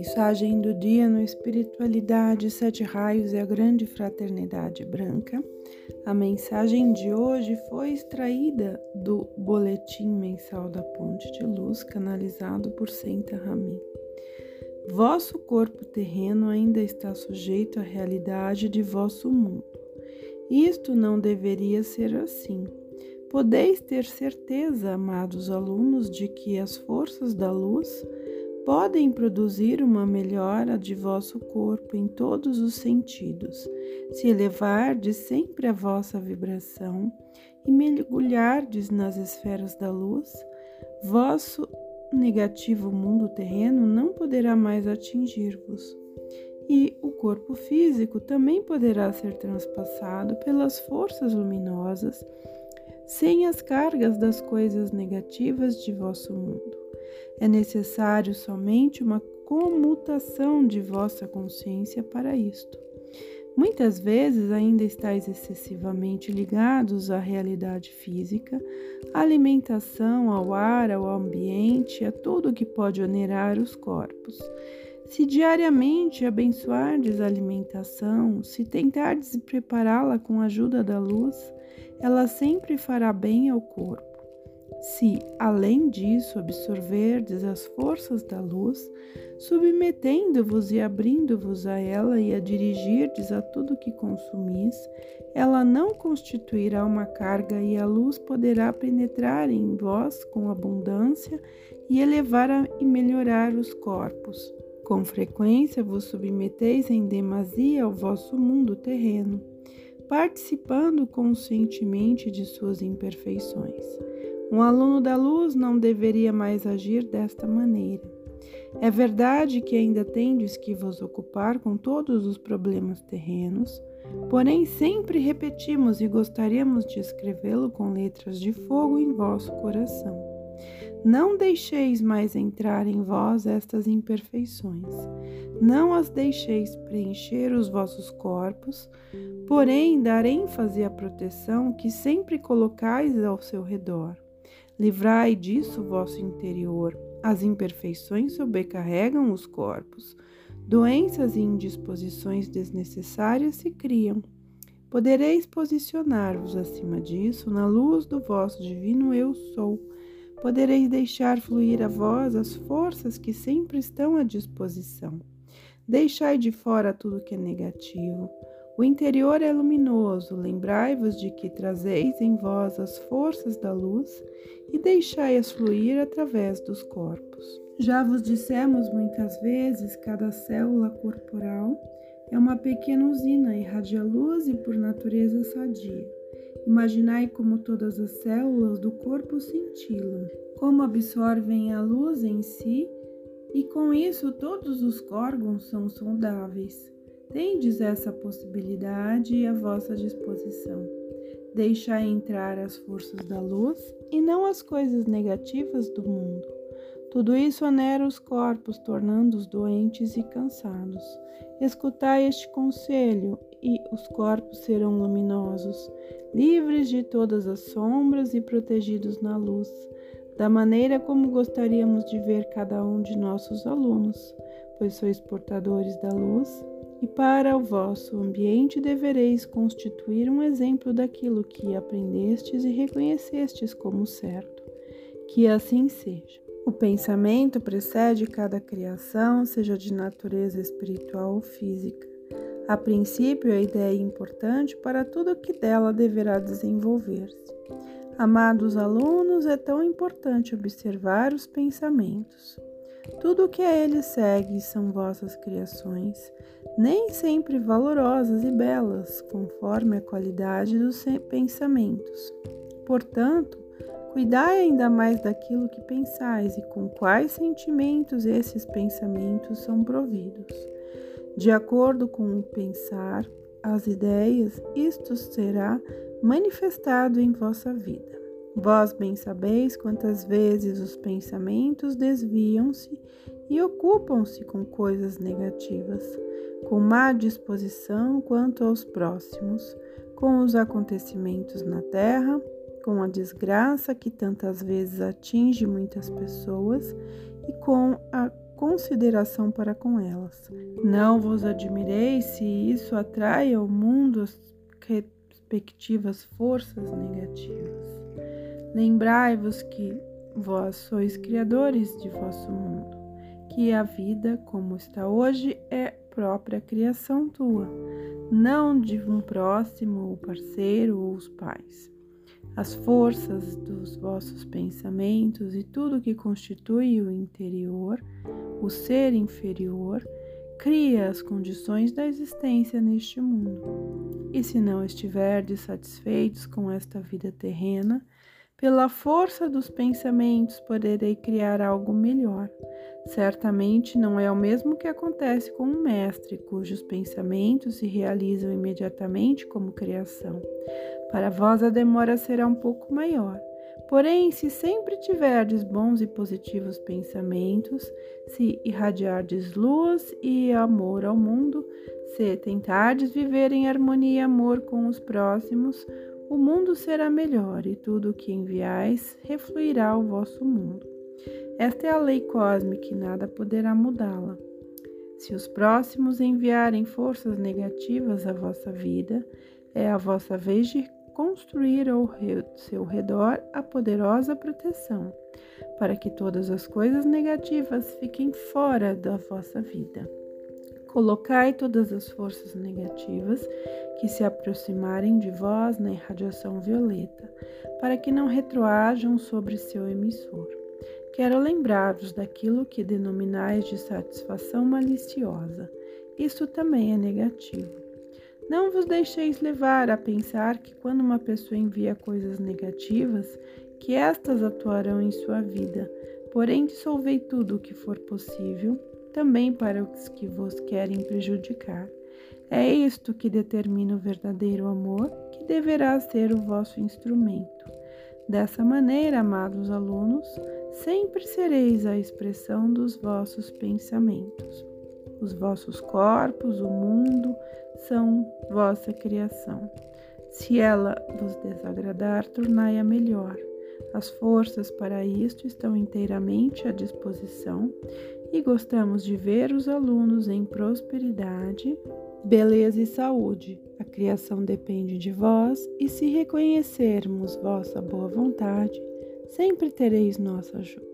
Mensagem do dia no Espiritualidade, Sete Raios e a Grande Fraternidade Branca. A mensagem de hoje foi extraída do Boletim Mensal da Ponte de Luz, canalizado por Senta Ramin. Vosso corpo terreno ainda está sujeito à realidade de vosso mundo. Isto não deveria ser assim. Podeis ter certeza, amados alunos, de que as forças da luz podem produzir uma melhora de vosso corpo em todos os sentidos, se elevardes sempre a vossa vibração e mergulhardes nas esferas da luz, vosso negativo mundo terreno não poderá mais atingir-vos. E o corpo físico também poderá ser transpassado pelas forças luminosas, sem as cargas das coisas negativas de vosso mundo. É necessário somente uma comutação de vossa consciência para isto. Muitas vezes ainda estáis excessivamente ligados à realidade física, à alimentação, ao ar, ao ambiente, a tudo que pode onerar os corpos. Se diariamente abençoardes a alimentação, se tentardes prepará-la com a ajuda da luz, ela sempre fará bem ao corpo. Se, além disso, absorverdes as forças da luz, submetendo-vos e abrindo-vos a ela e a dirigirdes a tudo que consumis, ela não constituirá uma carga e a luz poderá penetrar em vós com abundância e elevar e melhorar os corpos. Com frequência vos submeteis em demasia ao vosso mundo terreno, participando conscientemente de suas imperfeições. Um aluno da luz não deveria mais agir desta maneira. É verdade que ainda tendes que vos ocupar com todos os problemas terrenos, porém sempre repetimos e gostaríamos de escrevê-lo com letras de fogo em vosso coração. Não deixeis mais entrar em vós estas imperfeições. Não as deixeis preencher os vossos corpos, porém dar ênfase à proteção que sempre colocais ao seu redor. Livrai disso vosso interior. As imperfeições sobrecarregam os corpos. Doenças e indisposições desnecessárias se criam. Podereis posicionar-vos acima disso na luz do vosso divino Eu Sou. Podereis deixar fluir a vós as forças que sempre estão à disposição. Deixai de fora tudo que é negativo. O interior é luminoso, lembrai-vos de que trazeis em vós as forças da luz e deixai-as fluir através dos corpos. Já vos dissemos muitas vezes, cada célula corporal é uma pequena usina, irradia luz e por natureza sadia. Imaginai como todas as células do corpo cintilam, como absorvem a luz em si, e com isso todos os órgãos são saudáveis. Tendes essa possibilidade à vossa disposição. Deixai entrar as forças da luz e não as coisas negativas do mundo. Tudo isso onera os corpos, tornando-os doentes e cansados. Escutai este conselho e os corpos serão luminosos, livres de todas as sombras e protegidos na luz, da maneira como gostaríamos de ver cada um de nossos alunos, pois sois portadores da luz e para o vosso ambiente devereis constituir um exemplo daquilo que aprendestes e reconhecestes como certo. Que assim seja. O pensamento precede cada criação, seja de natureza espiritual ou física. A princípio, a ideia é importante para tudo o que dela deverá desenvolver-se. Amados alunos, é tão importante observar os pensamentos. Tudo o que a ele segue são vossas criações, nem sempre valorosas e belas, conforme a qualidade dos pensamentos. Portanto, cuidai ainda mais daquilo que pensais e com quais sentimentos esses pensamentos são providos. De acordo com o pensar, as ideias, isto será manifestado em vossa vida. Vós bem sabeis quantas vezes os pensamentos desviam-se e ocupam-se com coisas negativas, com má disposição quanto aos próximos, com os acontecimentos na terra, com a desgraça que tantas vezes atinge muitas pessoas e com a consideração para com elas. Não vos admireis se isso atrai ao mundo as respectivas forças negativas. Lembrai-vos que vós sois criadores de vosso mundo, que a vida como está hoje é própria criação tua, não de um próximo, o parceiro ou os pais. As forças dos vossos pensamentos e tudo que constitui o interior, o ser inferior, cria as condições da existência neste mundo. E se não estiverdes satisfeitos com esta vida terrena, pela força dos pensamentos poderei criar algo melhor. Certamente não é o mesmo que acontece com um mestre, cujos pensamentos se realizam imediatamente como criação. Para vós a demora será um pouco maior. Porém, se sempre tiverdes bons e positivos pensamentos, se irradiardes luz e amor ao mundo, se tentardes viver em harmonia e amor com os próximos, o mundo será melhor e tudo o que enviais refluirá ao vosso mundo. Esta é a lei cósmica e nada poderá mudá-la. Se os próximos enviarem forças negativas à vossa vida, é a vossa vez de construir ao seu redor a poderosa proteção, para que todas as coisas negativas fiquem fora da vossa vida. Colocai todas as forças negativas que se aproximarem de vós na irradiação violeta, para que não retroajam sobre seu emissor. Quero lembrar-vos daquilo que denominais de satisfação maliciosa. Isso também é negativo. Não vos deixeis levar a pensar que quando uma pessoa envia coisas negativas, que estas atuarão em sua vida. Porém, dissolvei tudo o que for possível também para os que vos querem prejudicar. É isto que determina o verdadeiro amor, que deverá ser o vosso instrumento. Dessa maneira, amados alunos, sempre sereis a expressão dos vossos pensamentos. Os vossos corpos, o mundo, são vossa criação. Se ela vos desagradar, tornai-a melhor. As forças para isto estão inteiramente à disposição e gostamos de ver os alunos em prosperidade, beleza e saúde. A criação depende de vós e se reconhecermos vossa boa vontade, sempre tereis nossa ajuda.